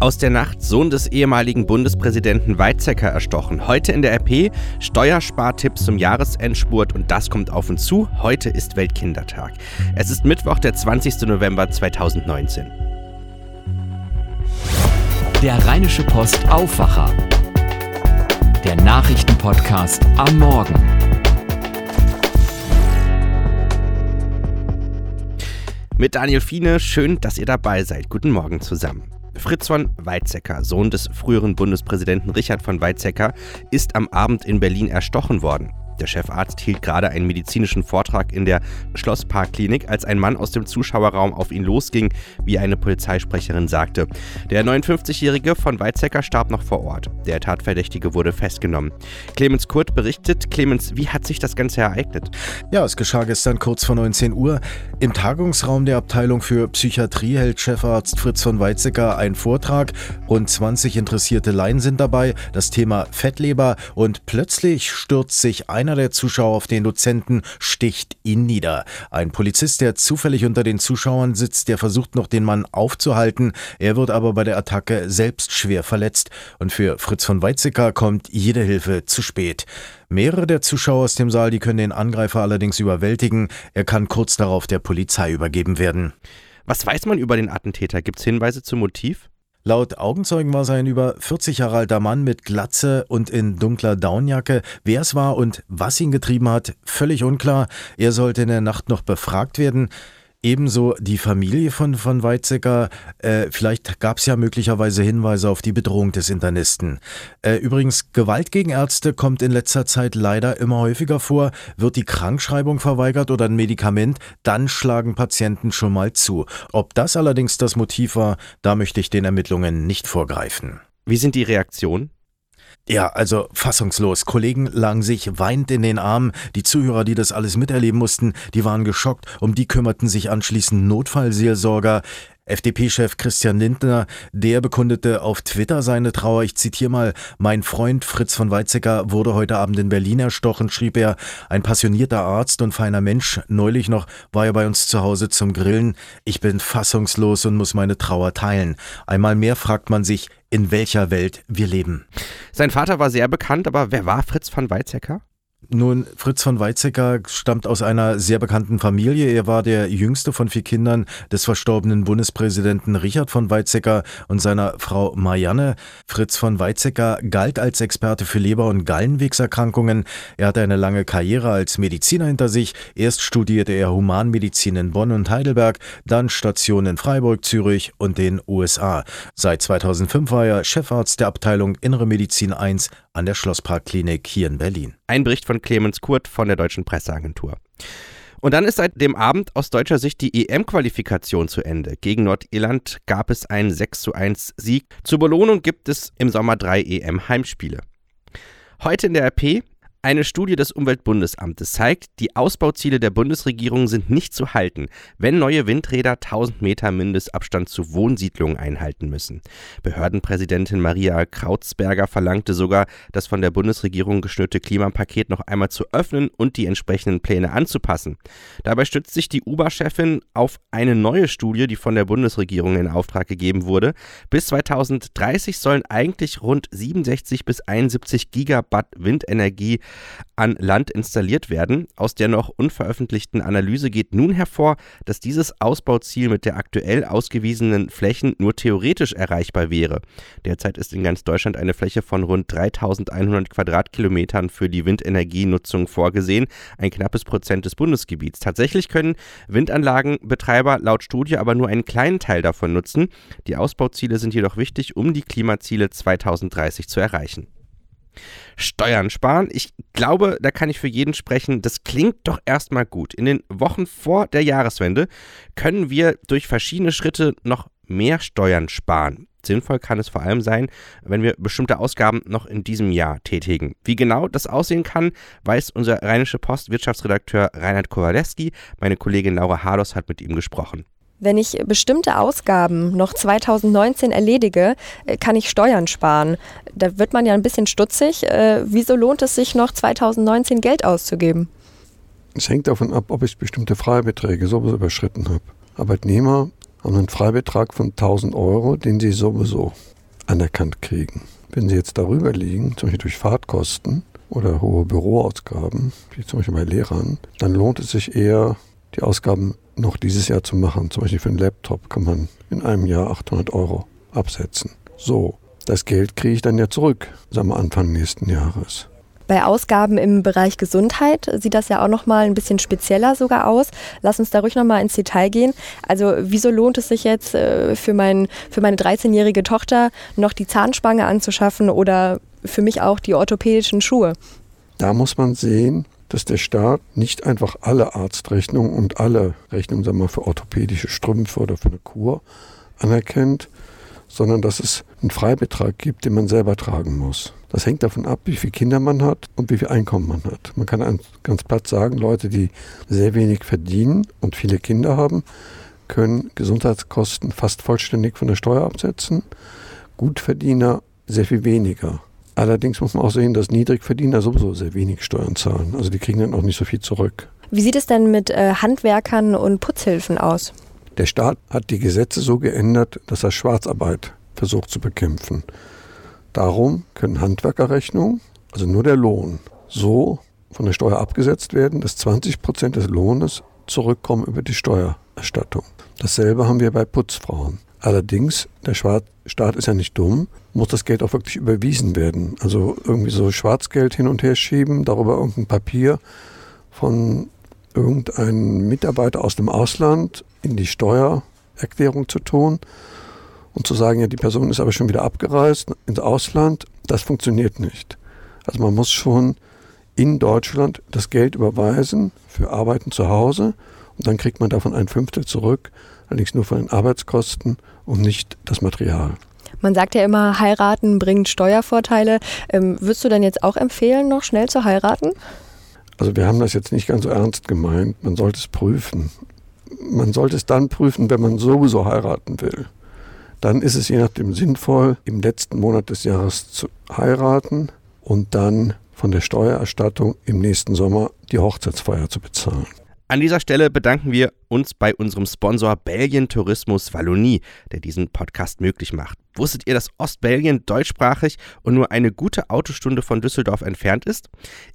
Aus der Nacht Sohn des ehemaligen Bundespräsidenten Weizsäcker erstochen. Heute in der RP Steuerspartipps zum Jahresendspurt und das kommt auf uns zu. Heute ist Weltkindertag. Es ist Mittwoch, der 20. November 2019. Der Rheinische Post Aufwacher. Der Nachrichtenpodcast am Morgen. Mit Daniel Fiene, schön, dass ihr dabei seid. Guten Morgen zusammen. Fritz von Weizsäcker, Sohn des früheren Bundespräsidenten Richard von Weizsäcker, ist am Abend in Berlin erstochen worden. Der Chefarzt hielt gerade einen medizinischen Vortrag in der Schlossparkklinik, als ein Mann aus dem Zuschauerraum auf ihn losging, wie eine Polizeisprecherin sagte. Der 59-Jährige von Weizsäcker starb noch vor Ort. Der Tatverdächtige wurde festgenommen. Clemens Kurt berichtet. Clemens, wie hat sich das Ganze ereignet? Ja, es geschah gestern kurz vor 19 Uhr. Im Tagungsraum der Abteilung für Psychiatrie hält Chefarzt Fritz von Weizsäcker einen Vortrag. Rund 20 interessierte Laien sind dabei. Das Thema Fettleber und plötzlich stürzt sich ein einer der Zuschauer auf den Dozenten sticht ihn nieder. Ein Polizist, der zufällig unter den Zuschauern sitzt, der versucht noch den Mann aufzuhalten. Er wird aber bei der Attacke selbst schwer verletzt. Und für Fritz von Weizsäcker kommt jede Hilfe zu spät. Mehrere der Zuschauer aus dem Saal, die können den Angreifer allerdings überwältigen. Er kann kurz darauf der Polizei übergeben werden. Was weiß man über den Attentäter? Gibt es Hinweise zum Motiv? Laut Augenzeugen war es ein über 40 Jahre alter Mann mit Glatze und in dunkler Daunenjacke. Wer es war und was ihn getrieben hat, völlig unklar. Er sollte in der Nacht noch befragt werden. Ebenso die Familie von, von Weizsäcker. Äh, vielleicht gab es ja möglicherweise Hinweise auf die Bedrohung des Internisten. Äh, übrigens, Gewalt gegen Ärzte kommt in letzter Zeit leider immer häufiger vor. Wird die Krankschreibung verweigert oder ein Medikament, dann schlagen Patienten schon mal zu. Ob das allerdings das Motiv war, da möchte ich den Ermittlungen nicht vorgreifen. Wie sind die Reaktionen? Ja, also fassungslos. Kollegen lagen sich weinend in den Armen. Die Zuhörer, die das alles miterleben mussten, die waren geschockt. Um die kümmerten sich anschließend Notfallseelsorger. FDP-Chef Christian Lindner, der bekundete auf Twitter seine Trauer. Ich zitiere mal, mein Freund Fritz von Weizsäcker wurde heute Abend in Berlin erstochen, schrieb er, ein passionierter Arzt und feiner Mensch. Neulich noch war er bei uns zu Hause zum Grillen. Ich bin fassungslos und muss meine Trauer teilen. Einmal mehr fragt man sich, in welcher Welt wir leben. Sein Vater war sehr bekannt, aber wer war Fritz von Weizsäcker? Nun, Fritz von Weizsäcker stammt aus einer sehr bekannten Familie. Er war der jüngste von vier Kindern des verstorbenen Bundespräsidenten Richard von Weizsäcker und seiner Frau Marianne. Fritz von Weizsäcker galt als Experte für Leber- und Gallenwegserkrankungen. Er hatte eine lange Karriere als Mediziner hinter sich. Erst studierte er Humanmedizin in Bonn und Heidelberg, dann Station in Freiburg, Zürich und den USA. Seit 2005 war er Chefarzt der Abteilung Innere Medizin 1 an der Schlossparkklinik hier in Berlin. Ein Bericht von Clemens Kurt von der Deutschen Presseagentur. Und dann ist seit dem Abend aus deutscher Sicht die EM-Qualifikation zu Ende. Gegen Nordirland gab es einen 6 zu 1 Sieg. Zur Belohnung gibt es im Sommer drei EM-Heimspiele. Heute in der RP eine Studie des Umweltbundesamtes zeigt, die Ausbauziele der Bundesregierung sind nicht zu halten, wenn neue Windräder 1000 Meter Mindestabstand zu Wohnsiedlungen einhalten müssen. Behördenpräsidentin Maria Krautsberger verlangte sogar, das von der Bundesregierung geschnürte Klimapaket noch einmal zu öffnen und die entsprechenden Pläne anzupassen. Dabei stützt sich die UBA-Chefin auf eine neue Studie, die von der Bundesregierung in Auftrag gegeben wurde. Bis 2030 sollen eigentlich rund 67 bis 71 Gigawatt Windenergie an Land installiert werden. Aus der noch unveröffentlichten Analyse geht nun hervor, dass dieses Ausbauziel mit der aktuell ausgewiesenen Flächen nur theoretisch erreichbar wäre. Derzeit ist in ganz Deutschland eine Fläche von rund 3100 Quadratkilometern für die Windenergienutzung vorgesehen, ein knappes Prozent des Bundesgebiets. Tatsächlich können Windanlagenbetreiber laut Studie aber nur einen kleinen Teil davon nutzen. Die Ausbauziele sind jedoch wichtig, um die Klimaziele 2030 zu erreichen. Steuern sparen. Ich glaube, da kann ich für jeden sprechen. Das klingt doch erstmal gut. In den Wochen vor der Jahreswende können wir durch verschiedene Schritte noch mehr Steuern sparen. Sinnvoll kann es vor allem sein, wenn wir bestimmte Ausgaben noch in diesem Jahr tätigen. Wie genau das aussehen kann, weiß unser Rheinische Post Wirtschaftsredakteur Reinhard Kowalewski. Meine Kollegin Laura Hardos hat mit ihm gesprochen. Wenn ich bestimmte Ausgaben noch 2019 erledige, äh, kann ich Steuern sparen. Da wird man ja ein bisschen stutzig. Äh, wieso lohnt es sich noch 2019 Geld auszugeben? Es hängt davon ab, ob ich bestimmte Freibeträge sowas überschritten habe. Arbeitnehmer haben einen Freibetrag von 1000 Euro, den sie sowieso anerkannt kriegen. Wenn sie jetzt darüber liegen, zum Beispiel durch Fahrtkosten oder hohe Büroausgaben, wie zum Beispiel bei Lehrern, dann lohnt es sich eher, die Ausgaben noch dieses Jahr zu machen. Zum Beispiel für einen Laptop kann man in einem Jahr 800 Euro absetzen. So, das Geld kriege ich dann ja zurück, sagen wir Anfang nächsten Jahres. Bei Ausgaben im Bereich Gesundheit sieht das ja auch noch mal ein bisschen spezieller sogar aus. Lass uns da ruhig noch mal ins Detail gehen. Also wieso lohnt es sich jetzt äh, für, mein, für meine 13-jährige Tochter noch die Zahnspange anzuschaffen oder für mich auch die orthopädischen Schuhe? Da muss man sehen, dass der Staat nicht einfach alle Arztrechnungen und alle Rechnungen sagen wir, mal, für orthopädische Strümpfe oder für eine Kur anerkennt, sondern dass es einen Freibetrag gibt, den man selber tragen muss. Das hängt davon ab, wie viele Kinder man hat und wie viel Einkommen man hat. Man kann ganz platt sagen, Leute, die sehr wenig verdienen und viele Kinder haben, können Gesundheitskosten fast vollständig von der Steuer absetzen. Gutverdiener sehr viel weniger. Allerdings muss man auch sehen, dass Niedrigverdiener sowieso sehr wenig Steuern zahlen. Also die kriegen dann auch nicht so viel zurück. Wie sieht es denn mit äh, Handwerkern und Putzhilfen aus? Der Staat hat die Gesetze so geändert, dass er Schwarzarbeit versucht zu bekämpfen. Darum können Handwerkerrechnungen, also nur der Lohn, so von der Steuer abgesetzt werden, dass 20 Prozent des Lohnes zurückkommen über die Steuererstattung. Dasselbe haben wir bei Putzfrauen. Allerdings, der Staat ist ja nicht dumm, muss das Geld auch wirklich überwiesen werden. Also irgendwie so Schwarzgeld hin und her schieben, darüber irgendein Papier von irgendeinem Mitarbeiter aus dem Ausland in die Steuererklärung zu tun und zu sagen, ja, die Person ist aber schon wieder abgereist ins Ausland, das funktioniert nicht. Also man muss schon in Deutschland das Geld überweisen für Arbeiten zu Hause und dann kriegt man davon ein Fünftel zurück, allerdings nur von den Arbeitskosten und nicht das Material. Man sagt ja immer, heiraten bringt Steuervorteile. Ähm, würdest du denn jetzt auch empfehlen, noch schnell zu heiraten? Also wir haben das jetzt nicht ganz so ernst gemeint. Man sollte es prüfen man sollte es dann prüfen, wenn man sowieso heiraten will. Dann ist es je nachdem sinnvoll, im letzten Monat des Jahres zu heiraten und dann von der Steuererstattung im nächsten Sommer die Hochzeitsfeier zu bezahlen. An dieser Stelle bedanken wir uns bei unserem Sponsor Belgien Tourismus Wallonie, der diesen Podcast möglich macht. Wusstet ihr, dass Ostbelgien deutschsprachig und nur eine gute Autostunde von Düsseldorf entfernt ist?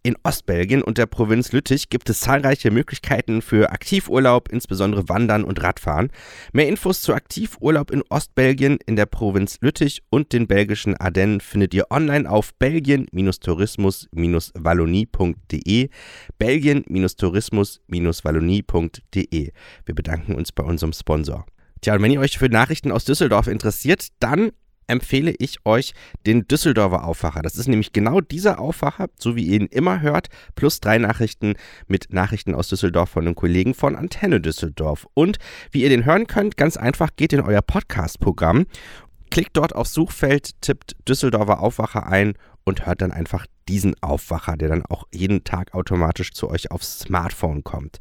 In Ostbelgien und der Provinz Lüttich gibt es zahlreiche Möglichkeiten für Aktivurlaub, insbesondere Wandern und Radfahren. Mehr Infos zu Aktivurlaub in Ostbelgien in der Provinz Lüttich und den belgischen Ardennen findet ihr online auf belgien-tourismus-wallonie.de belgien-tourismus-wallonie.de Wir bedanken uns bei unserem Sponsor. Tja, und wenn ihr euch für Nachrichten aus Düsseldorf interessiert, dann empfehle ich euch den Düsseldorfer Aufwacher. Das ist nämlich genau dieser Aufwacher, so wie ihr ihn immer hört, plus drei Nachrichten mit Nachrichten aus Düsseldorf von den Kollegen von Antenne Düsseldorf. Und wie ihr den hören könnt, ganz einfach geht in euer Podcast-Programm, klickt dort aufs Suchfeld, tippt Düsseldorfer Aufwacher ein und hört dann einfach diesen Aufwacher, der dann auch jeden Tag automatisch zu euch aufs Smartphone kommt.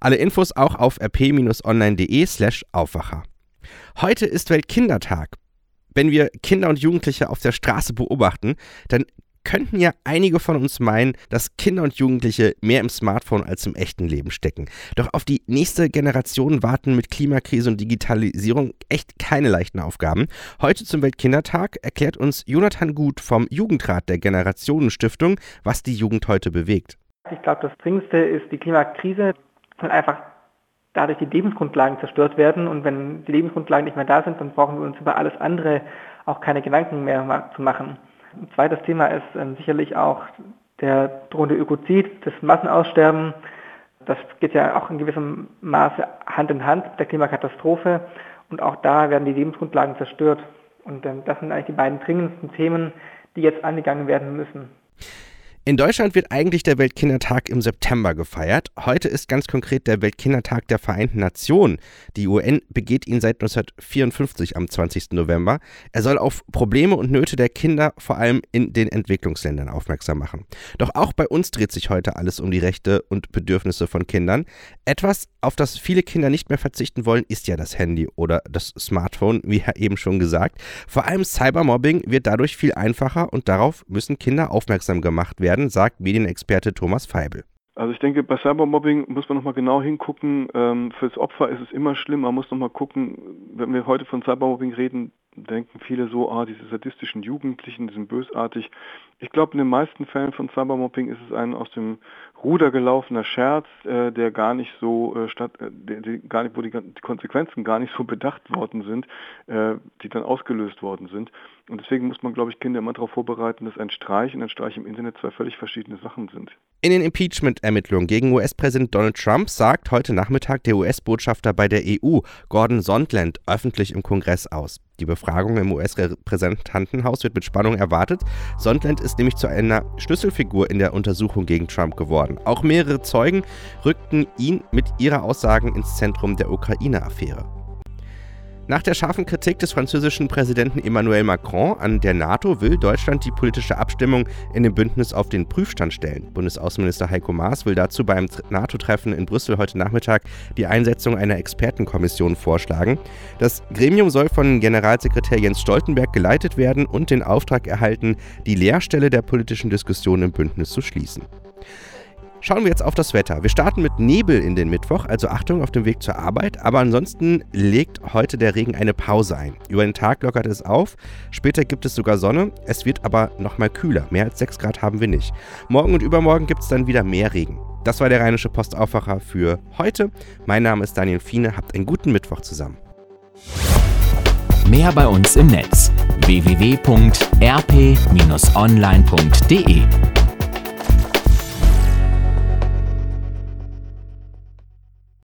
Alle Infos auch auf rp-online.de slash Aufwacher. Heute ist Weltkindertag. Wenn wir Kinder und Jugendliche auf der Straße beobachten, dann könnten ja einige von uns meinen, dass Kinder und Jugendliche mehr im Smartphone als im echten Leben stecken. Doch auf die nächste Generation warten mit Klimakrise und Digitalisierung echt keine leichten Aufgaben. Heute zum Weltkindertag erklärt uns Jonathan Gut vom Jugendrat der Generationenstiftung, was die Jugend heute bewegt. Ich glaube, das Dringendste ist die Klimakrise, weil einfach dadurch die Lebensgrundlagen zerstört werden. Und wenn die Lebensgrundlagen nicht mehr da sind, dann brauchen wir uns über alles andere auch keine Gedanken mehr zu machen. Ein zweites Thema ist ähm, sicherlich auch der drohende Ökozid, das Massenaussterben. Das geht ja auch in gewissem Maße Hand in Hand mit der Klimakatastrophe und auch da werden die Lebensgrundlagen zerstört. Und ähm, das sind eigentlich die beiden dringendsten Themen, die jetzt angegangen werden müssen. In Deutschland wird eigentlich der Weltkindertag im September gefeiert. Heute ist ganz konkret der Weltkindertag der Vereinten Nationen. Die UN begeht ihn seit 1954 am 20. November. Er soll auf Probleme und Nöte der Kinder vor allem in den Entwicklungsländern aufmerksam machen. Doch auch bei uns dreht sich heute alles um die Rechte und Bedürfnisse von Kindern. Etwas, auf das viele Kinder nicht mehr verzichten wollen, ist ja das Handy oder das Smartphone, wie ja eben schon gesagt. Vor allem Cybermobbing wird dadurch viel einfacher und darauf müssen Kinder aufmerksam gemacht werden werden, sagt Medienexperte Thomas Feibel. Also ich denke, bei Cybermobbing muss man nochmal genau hingucken. Ähm, fürs Opfer ist es immer schlimm. Man muss nochmal gucken, wenn wir heute von Cybermobbing reden, denken viele so, ah, diese sadistischen Jugendlichen, die sind bösartig. Ich glaube, in den meisten Fällen von Cybermobbing ist es ein aus dem Ruder gelaufener Scherz, äh, der gar nicht so äh, statt, äh, die, gar nicht, wo die, die, Konsequenzen gar nicht so bedacht worden sind, äh, die dann ausgelöst worden sind. Und deswegen muss man, glaube ich, Kinder immer darauf vorbereiten, dass ein Streich und ein Streich im Internet zwei völlig verschiedene Sachen sind. In den Impeachment-Ermittlungen gegen US-Präsident Donald Trump sagt heute Nachmittag der US-Botschafter bei der EU, Gordon Sondland, öffentlich im Kongress aus. Die Befragung im US-Repräsentantenhaus wird mit Spannung erwartet. Sondland ist nämlich zu einer Schlüsselfigur in der Untersuchung gegen Trump geworden. Auch mehrere Zeugen rückten ihn mit ihrer Aussagen ins Zentrum der Ukraine-Affäre. Nach der scharfen Kritik des französischen Präsidenten Emmanuel Macron an der NATO will Deutschland die politische Abstimmung in dem Bündnis auf den Prüfstand stellen. Bundesaußenminister Heiko Maas will dazu beim NATO-Treffen in Brüssel heute Nachmittag die Einsetzung einer Expertenkommission vorschlagen. Das Gremium soll von Generalsekretär Jens Stoltenberg geleitet werden und den Auftrag erhalten, die Leerstelle der politischen Diskussion im Bündnis zu schließen. Schauen wir jetzt auf das Wetter. Wir starten mit Nebel in den Mittwoch, also Achtung auf dem Weg zur Arbeit. Aber ansonsten legt heute der Regen eine Pause ein. Über den Tag lockert es auf. Später gibt es sogar Sonne. Es wird aber nochmal kühler. Mehr als 6 Grad haben wir nicht. Morgen und übermorgen gibt es dann wieder mehr Regen. Das war der Rheinische Postaufwacher für heute. Mein Name ist Daniel Fiene. Habt einen guten Mittwoch zusammen. Mehr bei uns im Netz www.rp-online.de